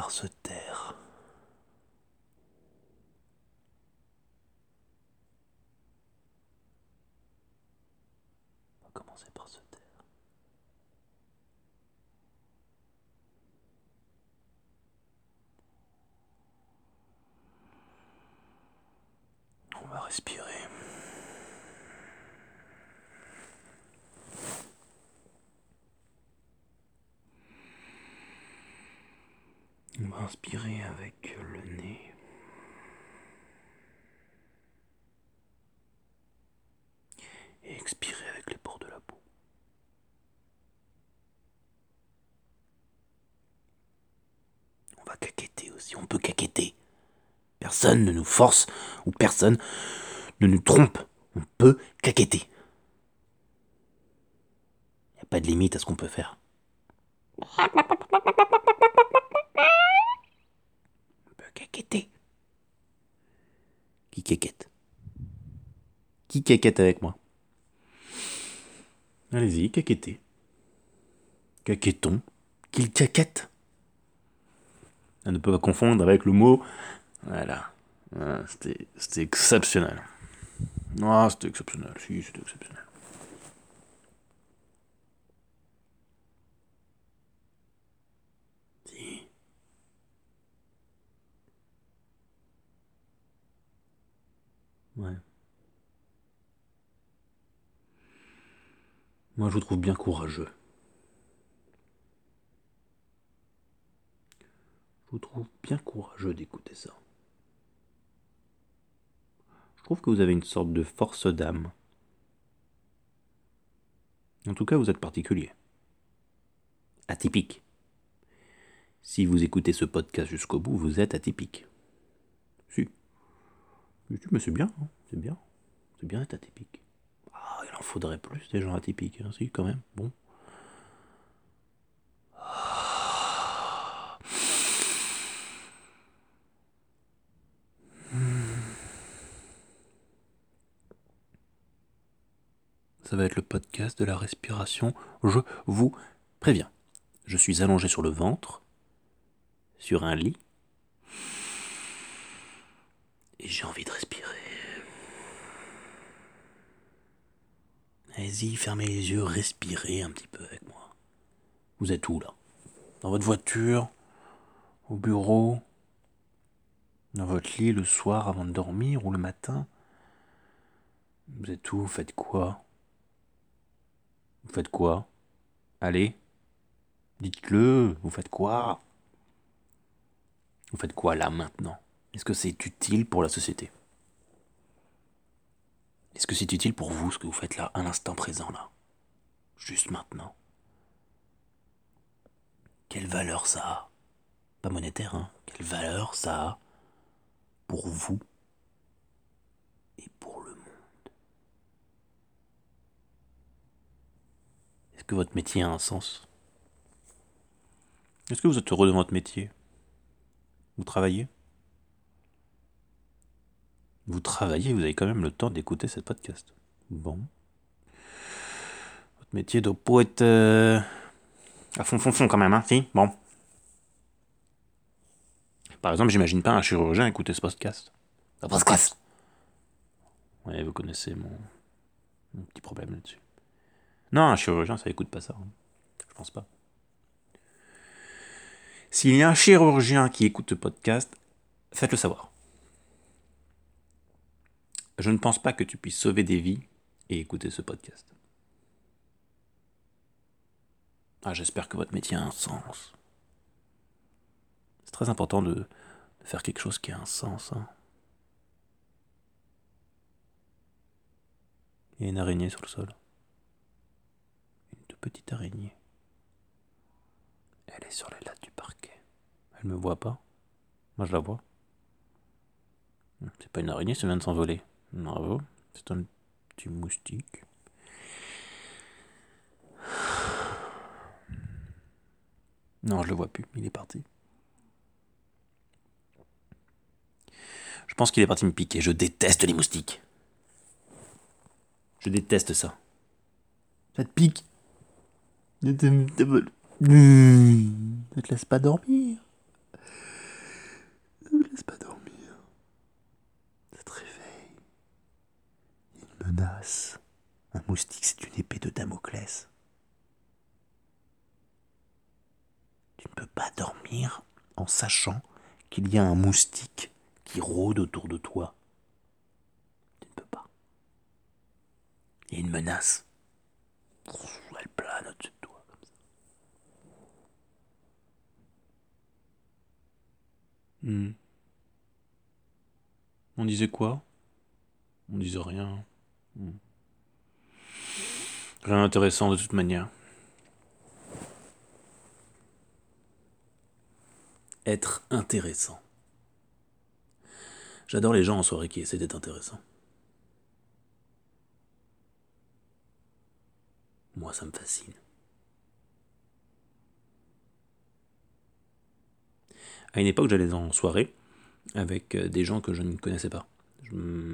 par se taire. On va commencer par se taire. On va respirer. Inspirer avec le nez. Et expirer avec les pores de la peau. On va caqueter aussi, on peut caqueter. Personne ne nous force ou personne ne nous trompe. On peut caqueter. Il n'y a pas de limite à ce qu'on peut faire. Qui caquette Qui caquette avec moi Allez-y, caquettez. Caquettons. Qu'il caquette À ne pas confondre avec le mot. Voilà. Ah, c'était, c'était exceptionnel. Ah, c'était exceptionnel. Si, c'était exceptionnel. Si. Ouais. Moi, je vous trouve bien courageux. Je vous trouve bien courageux d'écouter ça. Je trouve que vous avez une sorte de force d'âme. En tout cas, vous êtes particulier. Atypique. Si vous écoutez ce podcast jusqu'au bout, vous êtes atypique. Si. Mais c'est bien, hein, c'est bien. C'est bien d'être atypique. Ah, il en faudrait plus des gens atypiques, hein, si, quand même. Bon. Ça va être le podcast de la respiration. Je vous préviens. Je suis allongé sur le ventre, sur un lit, et j'ai envie de respirer. Allez-y, fermez les yeux, respirez un petit peu avec moi. Vous êtes où là? Dans votre voiture? Au bureau? Dans votre lit le soir avant de dormir ou le matin? Vous êtes où? Vous faites quoi? Vous faites quoi? Allez? Dites-le, vous faites quoi? Vous faites quoi là maintenant? Est-ce que c'est utile pour la société? Est-ce que c'est utile pour vous ce que vous faites là, à l'instant présent là? Juste maintenant? Quelle valeur ça a? Pas monétaire, hein. Quelle valeur ça a pour vous et pour le monde? Est-ce que votre métier a un sens? Est-ce que vous êtes heureux de votre métier? Vous travaillez? Vous travaillez, vous avez quand même le temps d'écouter ce podcast. Bon. Votre métier doit pas être euh, à fond, fond, fond quand même, hein Si Bon. Par exemple, j'imagine pas un chirurgien écouter ce podcast. Ce podcast Ouais, vous connaissez mon, mon petit problème là-dessus. Non, un chirurgien, ça écoute pas ça. hein. Je pense pas. S'il y a un chirurgien qui écoute ce podcast, faites-le savoir. Je ne pense pas que tu puisses sauver des vies et écouter ce podcast. Ah, j'espère que votre métier a un sens. C'est très important de, faire quelque chose qui a un sens. hein. Il y a une araignée sur le sol. Une toute petite araignée. Elle est sur les lattes du parquet. Elle me voit pas. Moi je la vois. C'est pas une araignée, ça vient de s'envoler. Bravo. C'est un petit moustique. Non, je le vois plus. Il est parti. Je pense qu'il est parti me piquer. Je déteste les moustiques. Je déteste ça. Ça te pique? Ça te laisse pas dormir. Ne me laisse pas dormir. Ça te réveille. Menace. Un moustique, c'est une épée de Damoclès. Tu ne peux pas dormir en sachant qu'il y a un moustique qui rôde autour de toi. Tu ne peux pas. Il y a une menace. Elle plane au-dessus de toi comme ça. Hmm. On disait quoi? On disait rien. Hmm. Rien d'intéressant de toute manière. Être intéressant. J'adore les gens en soirée qui essaient d'être intéressants. Moi, ça me fascine. À une époque, j'allais en soirée avec euh, des gens que je ne connaissais pas.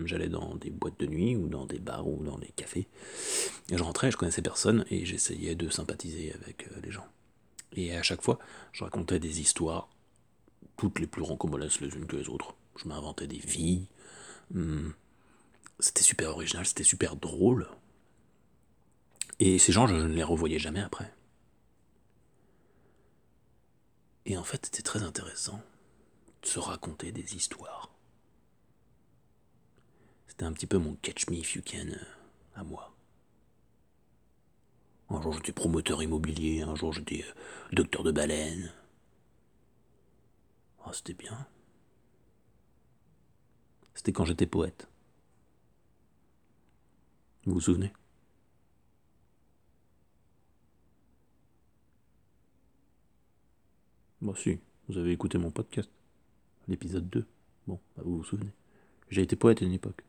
J'allais dans des boîtes de nuit ou dans des bars ou dans des cafés. Et je rentrais, je connaissais personne et j'essayais de sympathiser avec euh, les gens. Et à chaque fois, je racontais des histoires, toutes les plus rocambolesques les unes que les autres. Je m'inventais des vies. Hmm. C'était super original, c'était super drôle. Et ces gens, je ne les revoyais jamais après. Et en fait, c'était très intéressant de se raconter des histoires. C'était un petit peu mon catch me if you can euh, à moi. Un jour j'étais promoteur immobilier, un jour j'étais euh, docteur de baleine. Oh, c'était bien. C'était quand j'étais poète. Vous vous souvenez? Bah, si, vous avez écouté mon podcast, l'épisode 2. Bon, bah, vous vous souvenez. J'ai été poète à une époque.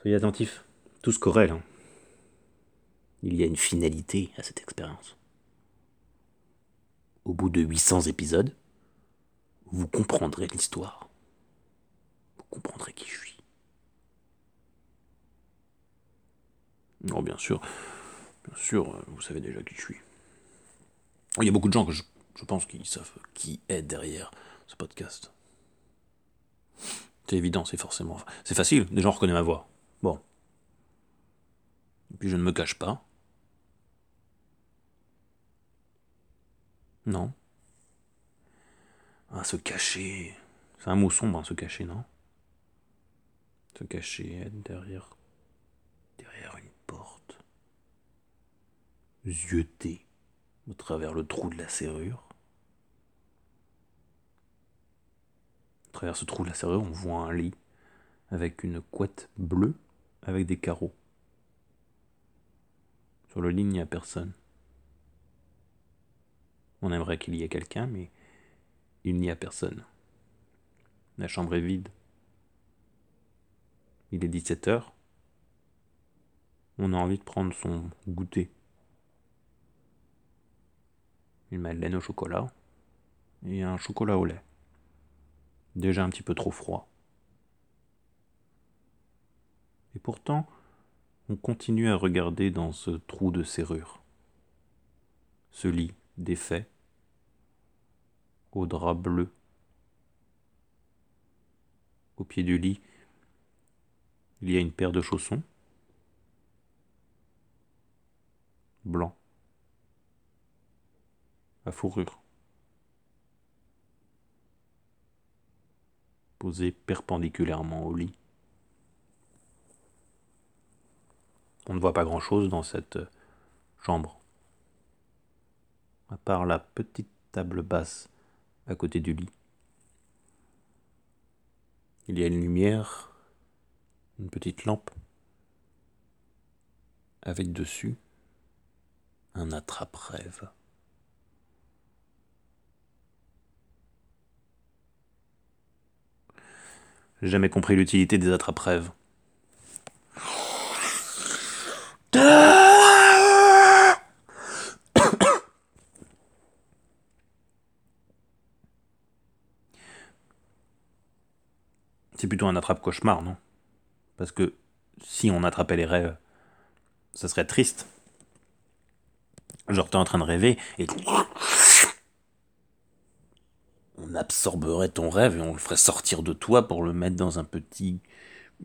Soyez attentifs. Tout se corrèle. Hein. Il y a une finalité à cette expérience. Au bout de 800 épisodes, vous comprendrez l'histoire. Vous comprendrez qui je suis. Non, bien sûr, bien sûr, vous savez déjà qui je suis. Il y a beaucoup de gens que je, pense qui savent qui est derrière ce podcast. C'est évident, c'est forcément. C'est facile, des gens reconnaissent ma voix. Bon. Et puis je ne me cache pas. Non. Ah, se cacher. C'est un mot sombre, hein, se cacher, non? Se cacher, derrière. derrière une porte. Zioter au travers le trou de la serrure. Travers ce la serrure, on voit un lit avec une couette bleue avec des carreaux. Sur le lit, il n'y a personne. On aimerait qu'il y ait quelqu'un, mais il n'y a personne. La chambre est vide. Il est 17 heures. On a envie de prendre son goûter une madeleine au chocolat et un chocolat au lait. Déjà un petit peu trop froid. Et pourtant, on continue à regarder dans ce trou de serrure. Ce lit défait, au drap bleu. Au pied du lit, il y a une paire de chaussons blancs fourrure. Posée perpendiculairement au lit. On ne voit pas grand-chose dans cette chambre, à part la petite table basse à côté du lit. Il y a une lumière, une petite lampe, avec dessus un attrape-rêve. Jamais compris l'utilité des attrape-rêves. C'est plutôt un attrape-cauchemar, non? Parce que si on attrapait les rêves, ça serait triste. Genre, t'es en train de rêver et on absorberait ton rêve et on le ferait sortir de toi pour le mettre dans un petit.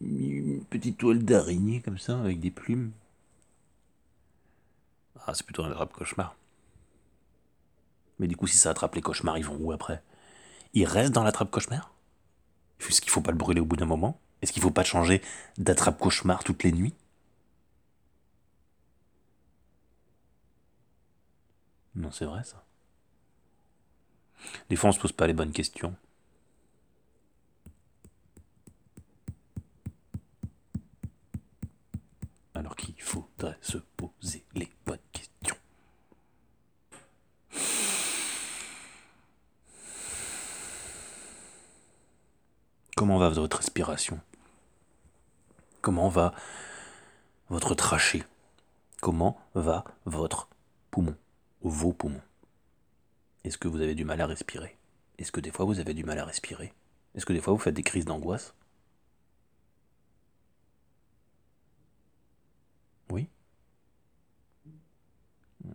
une petite toile d'araignée comme ça, avec des plumes. Ah, c'est plutôt un attrape cauchemar. Mais du coup, si ça attrape les cauchemars, ils vont où après? Ils restent dans l'attrape cauchemar? Est-ce qu'il faut pas le brûler au bout d'un moment? Est-ce qu'il faut pas changer d'attrape cauchemar toutes les nuits? Non, c'est vrai ça. Des fois, on se pose pas les bonnes questions. Alors qu'il faudrait se poser les bonnes questions. Comment va votre respiration? Comment va votre trachée? Comment va votre poumon? Vos poumons? Est-ce que vous avez du mal à respirer? Est-ce que des fois vous avez du mal à respirer? Est-ce que des fois vous faites des crises d'angoisse? Oui hmm.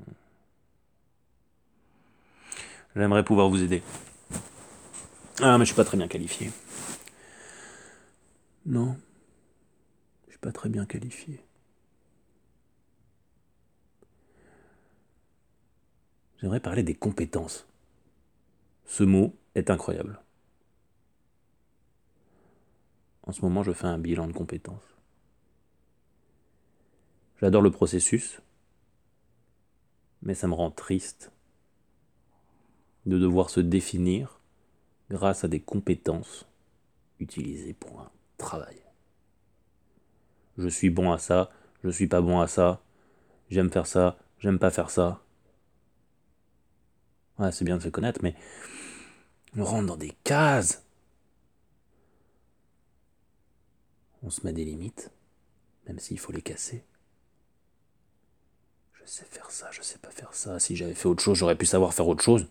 J'aimerais pouvoir vous aider. Ah, mais je suis pas très bien qualifié. Non, je suis pas très bien qualifié. J'aimerais parler des compétences. Ce mot est incroyable. En ce moment, je fais un bilan de compétences. J'adore le processus, mais ça me rend triste de devoir se définir grâce à des compétences utilisées pour un travail. Je suis bon à ça, je suis pas bon à ça, j'aime faire ça, j'aime pas faire ça. Ouais, c'est bien de se connaître, mais on rentre dans des cases. On se met des limites, même s'il faut les casser. Je sais faire ça, je sais pas faire ça. Si j'avais fait autre chose, j'aurais pu savoir faire autre chose.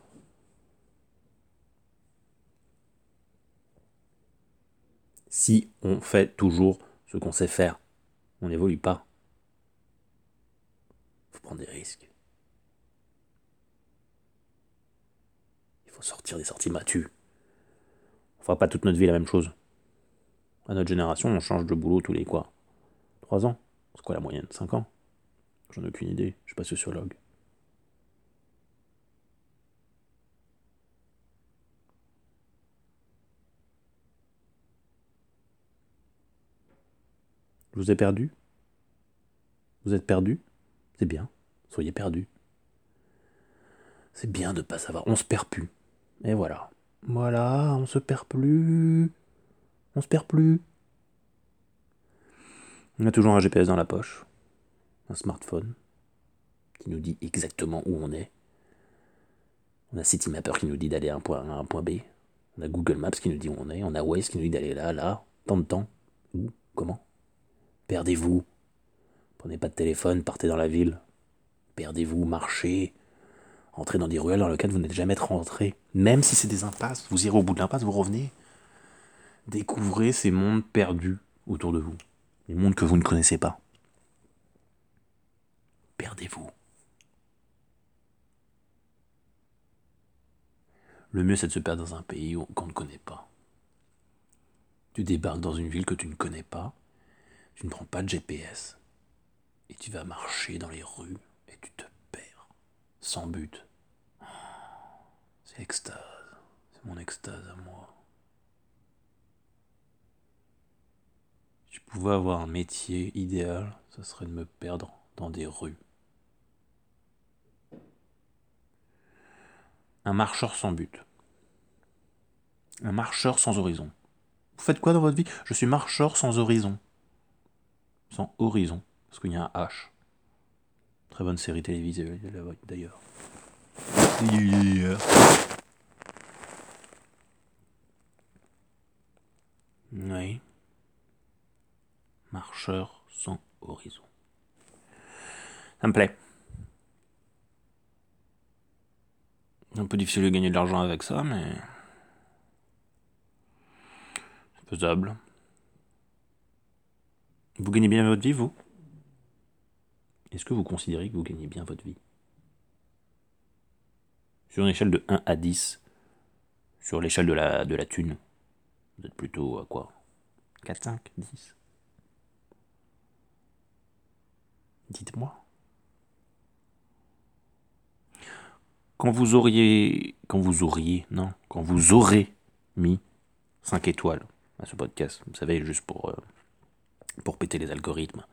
Si on fait toujours ce qu'on sait faire, on n'évolue pas. Faut prendre des risques. Faut sortir des sorties battues. On fera pas toute notre vie la même chose. À notre génération, on change de boulot tous les quoi 3 ans C'est quoi la moyenne? 5 ans? J'en ai aucune idée, je suis pas sociologue. Je vous ai perdu? Vous êtes perdu? C'est bien, soyez perdu. C'est bien de pas savoir, on se perd plus. Et voilà. Voilà, on se perd plus. On se perd plus. On a toujours un GPS dans la poche, un smartphone qui nous dit exactement où on est. On a Citymapper qui nous dit d'aller à un point A à un point B. On a Google Maps qui nous dit où on est. On a Waze qui nous dit d'aller là, là, tant de temps. Où? Comment? Perdez-vous. Prenez pas de téléphone, partez dans la ville. Perdez-vous, marchez, Entrez dans des ruelles dans lesquelles vous n'êtes jamais rentré. Même si c'est des impasses, vous irez au bout de l'impasse, vous revenez. Découvrez ces mondes perdus autour de vous. Les mondes que vous ne connaissez pas. Perdez-vous. Le mieux, c'est de se perdre dans un pays qu'on ne connaît pas. Tu débarques dans une ville que tu ne connais pas, tu ne prends pas de GPS, et tu vas marcher dans les rues, et tu te perds, sans but. Extase. C'est mon extase à moi. Si je pouvais avoir un métier idéal, ce serait de me perdre dans des rues. Un marcheur sans but. Un marcheur sans horizon. Vous faites quoi dans votre vie? Je suis marcheur sans horizon. Sans horizon. Parce qu'il y a un H. Très bonne série télévisée d'ailleurs. Oui. Marcheur sans horizon. Ça me plaît. Un peu difficile de gagner de l'argent avec ça, mais. C'est faisable. Vous gagnez bien votre vie, vous? Est-ce que vous considérez que vous gagnez bien votre vie? Sur une échelle de 1 à 10, Sur l'échelle de la, de la thune, vous êtes plutôt à quoi? 4, 5, 10 Dites-moi. Quand vous auriez. Quand vous auriez. Non. Quand vous aurez mis 5 étoiles à ce podcast, vous savez, juste pour. Euh, pour péter les algorithmes.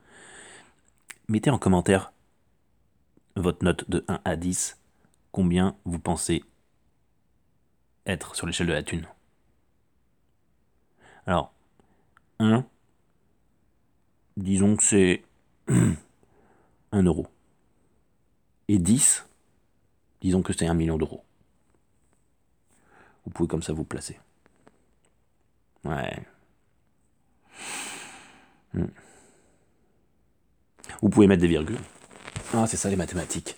Mettez en commentaire votre note de 1 à 10. Combien vous pensez être sur l'échelle de la thune Alors, 1, disons que c'est 1 euro. Et 10, disons que c'est 1 million d'euros. Vous pouvez comme ça vous placer. Ouais. Hmm. Vous pouvez mettre des virgules. Ah, c'est ça les mathématiques.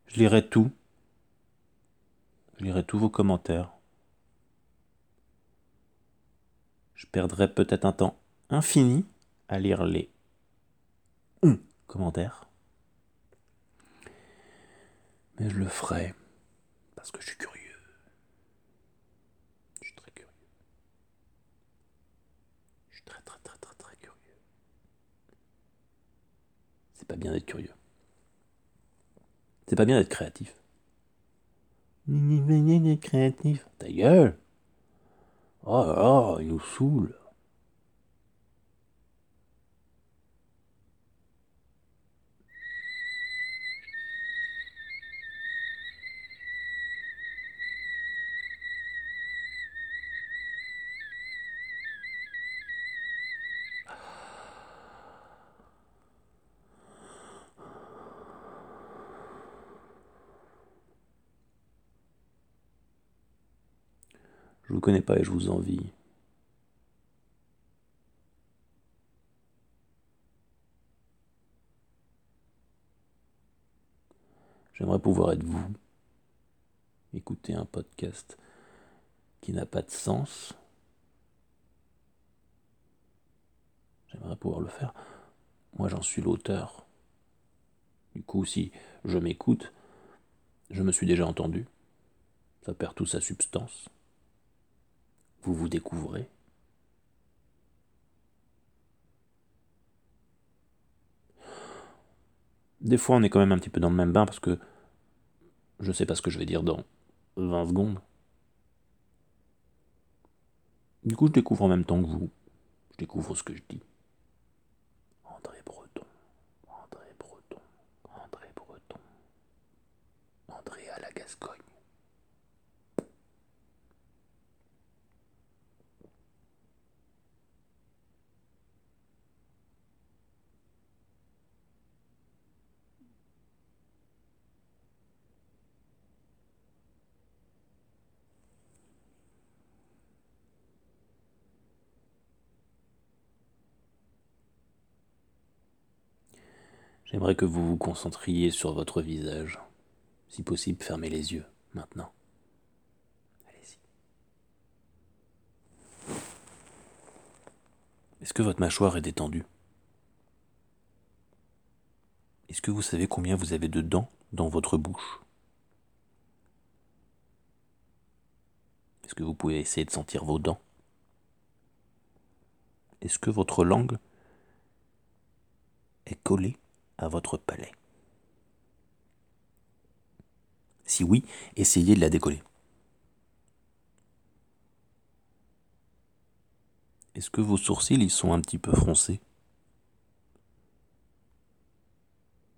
Je lirai tout. Je lirai tous vos commentaires. Je perdrai peut-être un temps infini à lire les commentaires. Mais je le ferai parce que je suis curieux. Je suis très curieux. Je suis très très très très très curieux. C'est pas bien d'être curieux. C'est pas bien d'être créatif. créatif. Ta gueule Oh là là, il nous saoule. Connais pas et je vous envie. J'aimerais pouvoir être vous, écouter un podcast qui n'a pas de sens. J'aimerais pouvoir le faire. Moi, j'en suis l'auteur. Du coup, si je m'écoute, je me suis déjà entendu. Ça perd tout sa substance vous vous découvrez. Des fois, on est quand même un petit peu dans le même bain parce que je sais pas ce que je vais dire dans 20 secondes. Du coup, je découvre en même temps que vous. Je découvre ce que je dis. J'aimerais que vous vous concentriez sur votre visage. Si possible, fermez les yeux, maintenant. Allez-y. Est-ce que votre mâchoire est détendue? Est-ce que vous savez combien vous avez de dents dans votre bouche? Est-ce que vous pouvez essayer de sentir vos dents? Est-ce que votre langue est collée? À votre palais Si oui, essayez de la décoller. Est-ce que vos sourcils y sont un petit peu froncés?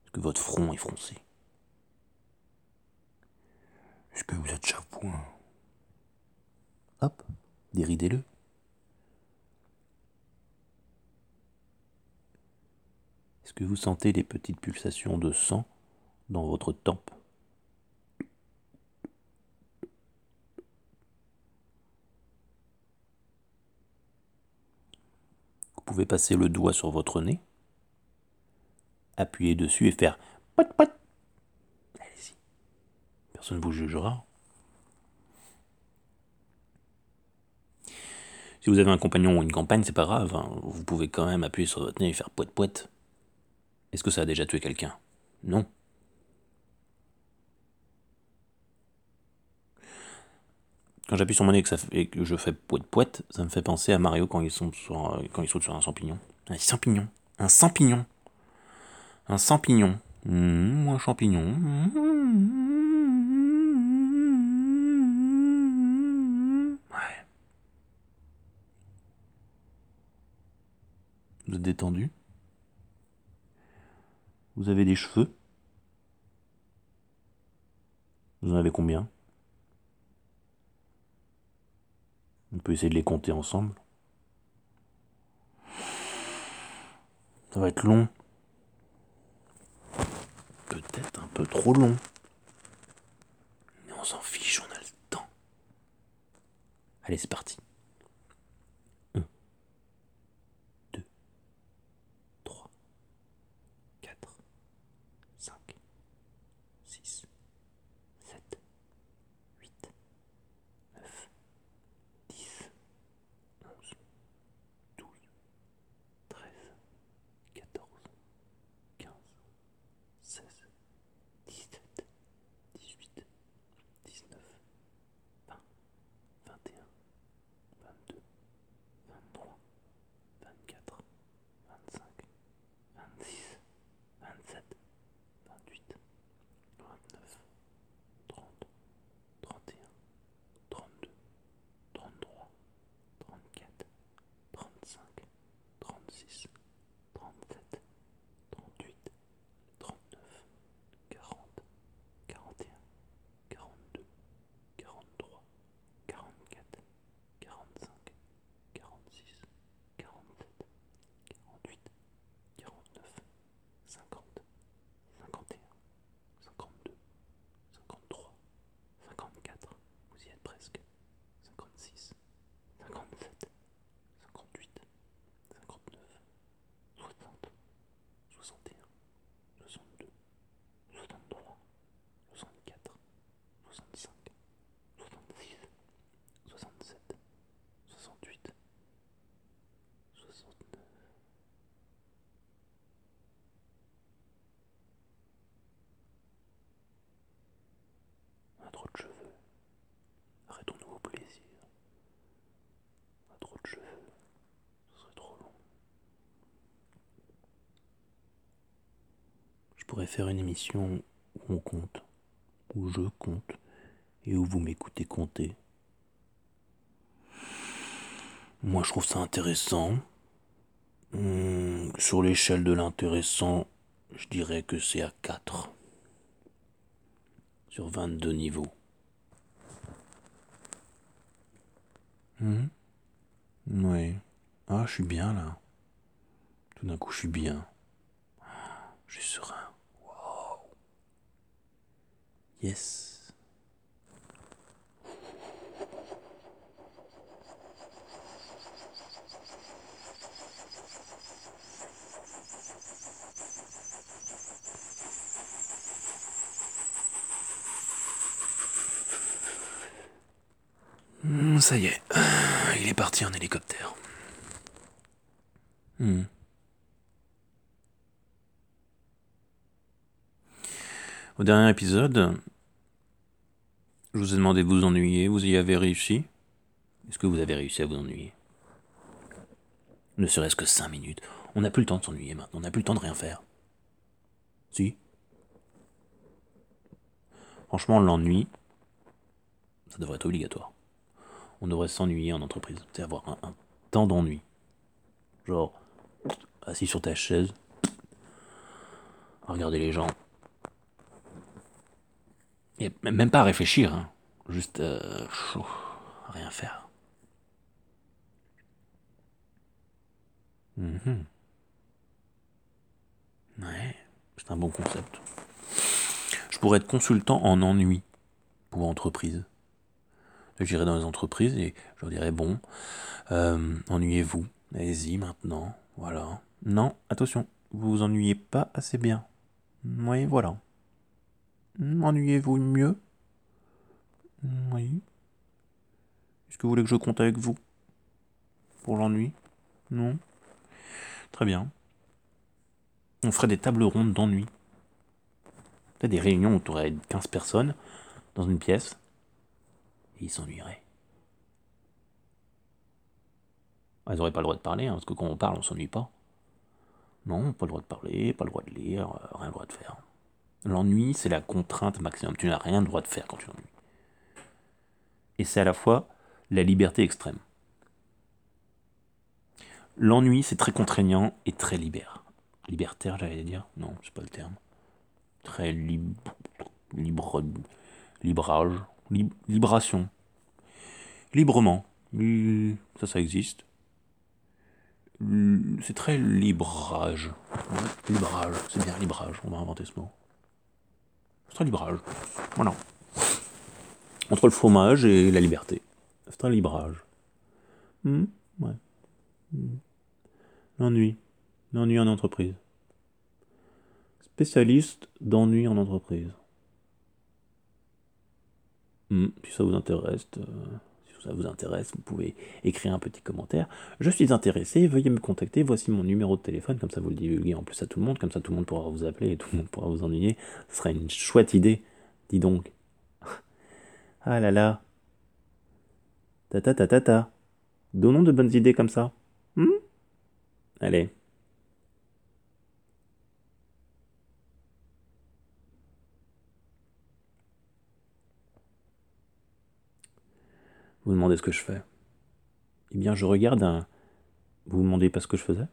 Est-ce que votre front est froncé? Est-ce que vous êtes chapouin Hop, déridez-le. Est-ce que vous sentez les petites pulsations de sang dans votre tempe? Vous pouvez passer le doigt sur votre nez, appuyer dessus et faire pot pot. Allez-y. Personne ne vous jugera. Si vous avez un compagnon ou une compagne, c'est pas grave. Hein. Vous pouvez quand même appuyer sur votre nez et faire poète poète. Est-ce que ça a déjà tué quelqu'un? Non. Quand j'appuie sur mon nez et que, je fais poète poète, ça me fait penser à Mario quand il, saute sur, quand sur un champignon. Un champignon. Un champignon. Un champignon. Mmh, un champignon. Ouais. Vous êtes détendu? Vous avez des cheveux? Vous en avez combien? On peut essayer de les compter ensemble. Ça va être long. Peut-être un peu trop long. Mais on s'en fiche, on a le temps. Allez, c'est parti. Faire une émission où on compte, où je compte, et où vous m'écoutez compter. Moi, je trouve ça intéressant. Hum, sur l'échelle de l'intéressant, je dirais que c'est à 4. Sur 22 niveaux. Hum Oui. Ah, je suis bien là. Tout d'un coup, je suis bien. Je suis serein. Yes. Hmm, Ça y est, il est parti en hélicoptère. Hmm. Au dernier épisode, je vous ai demandé de vous ennuyer, vous y avez réussi Est-ce que vous avez réussi à vous ennuyer? Ne serait-ce que 5 minutes. On n'a plus le temps de s'ennuyer maintenant, on n'a plus le temps de rien faire. Si? Franchement, l'ennui, ça devrait être obligatoire. On devrait s'ennuyer en entreprise, c'est avoir un, un temps d'ennui. Genre, assis sur ta chaise, à regarder les gens. Même pas à réfléchir, hein. juste euh, rien faire. Mhm. Ouais, c'est un bon concept. Je pourrais être consultant en ennui pour entreprise. J'irai dans les entreprises et je leur dirais bon, euh, ennuyez-vous. Allez-y maintenant, voilà. Non, attention, vous vous ennuyez pas assez bien. Oui, voilà. Ennuyez-vous mieux? Oui. Est-ce que vous voulez que je compte avec vous? Pour l'ennui? Non? Très bien. On ferait des tables rondes d'ennui. Des réunions où tu aurais 15 personnes dans une pièce et ils s'ennuieraient. Elles n'auraient pas le droit de parler, hein, parce que quand on parle, on s'ennuie pas. Non, pas le droit de parler, pas le droit de lire, euh, rien le droit de faire. L'ennui, c'est la contrainte maximum. Tu n'as rien le droit de faire quand tu t'ennuies. Et c'est à la fois la liberté extrême. L'ennui, c'est très contraignant et très libère. Libertaire, j'allais dire. Non, c'est pas le terme. Très libre. Libre. Librage. libration. Librement. Ça, ça existe. C'est très librage. Librage, c'est bien librage, on va inventer ce mot. Librage. Voilà. Entre le fromage et la liberté. C'est un librage. Hmm, ouais. Hmm. L'ennui. L'ennui en entreprise. Spécialiste d'ennui en entreprise. Hmm, si ça vous intéresse, euh, ça vous intéresse, vous pouvez écrire un petit commentaire. Je suis intéressé, veuillez me contacter. Voici mon numéro de téléphone, comme ça vous le divulguez en plus à tout le monde, comme ça tout le monde pourra vous appeler et tout le monde pourra vous ennuyer. Ce sera une chouette idée. Dis donc. ah là là. Ta ta ta ta ta. Donnons de bonnes idées comme ça. Hmm? Allez. Vous demandez ce que je fais Eh bien, je regarde un. Vous vous demandez pas ce que je faisais?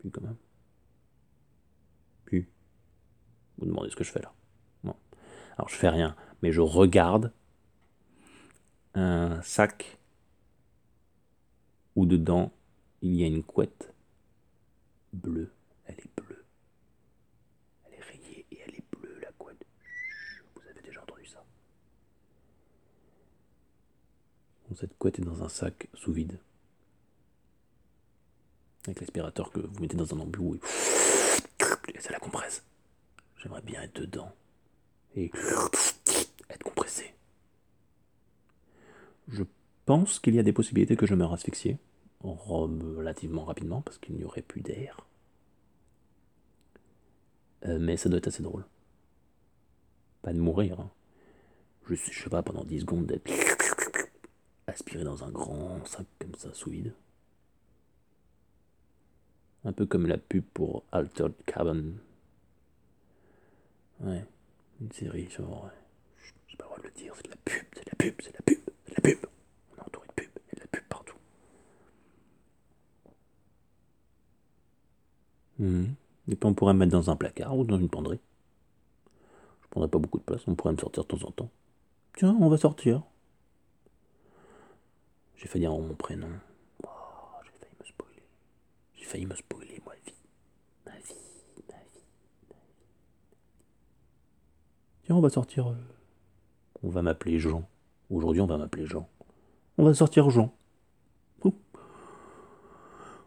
Puis quand même. Puis. Vous demandez ce que je fais là Non. Alors, je fais rien, mais je regarde un sac où dedans il y a une couette bleue. Elle est bleue. Elle est rayée et elle est bleue, la couette. Vous avez déjà entendu ça Cette couette est dans un sac sous vide. Avec l'aspirateur que vous mettez dans un embout et ça la compresse. J'aimerais bien être dedans et être compressé. Je pense qu'il y a des possibilités que je meure asphyxié relativement rapidement parce qu'il n'y aurait plus d'air. Euh, mais ça doit être assez drôle. Pas de mourir. Hein. Je sais pas, pendant 10 secondes d'être aspiré dans un grand sac comme ça, sous vide. Un peu comme la pub pour Altered Carbon. Ouais, une série genre. J'ai pas le de le dire, c'est de la pub, c'est de la pub, c'est de la pub, c'est de la pub. On est entouré de pub, il y a de la pub partout. Mmh. Et puis on pourrait me mettre dans un placard ou dans une penderie. Je prendrais pas beaucoup de place, on pourrait me sortir de temps en temps. Tiens, on va sortir. J'ai failli dire mon prénom. Oh, j'ai failli me spoiler. J'ai failli me spoiler, ma vie. Ma vie, ma vie, ma vie. Tiens, on va sortir. Euh, on va m'appeler Jean. Aujourd'hui, on va m'appeler Jean. On va sortir Jean. Oh.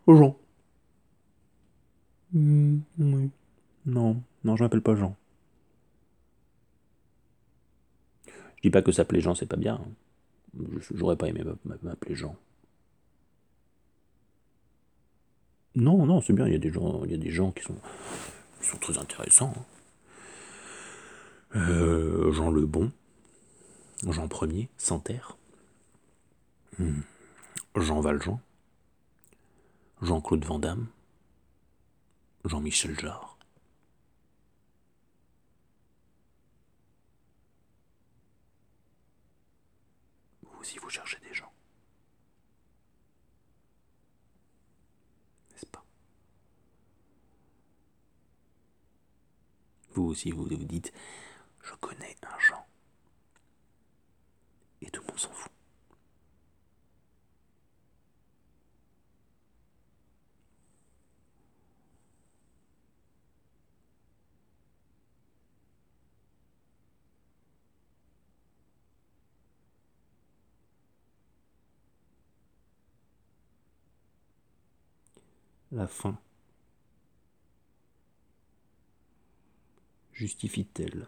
Jean. Hmm, oui. Non, non, je m'appelle pas Jean. Je dis pas que s'appeler Jean, c'est pas bien. Hein. J'aurais pas aimé m'appeler Jean. Non, non, c'est bien, il y a des gens, il y a des gens qui sont, très intéressants. Hein. Euh, Jean le Bon, Jean Ier, Santerre, hmm. Jean Valjean, Jean-Claude Van Damme, Jean-Michel Jarre. Si vous cherchez des gens. N'est-ce pas? Vous aussi, vous vous dites, je connais un Jean. Et tout le monde s'en fout. La fin. Justifie-t-elle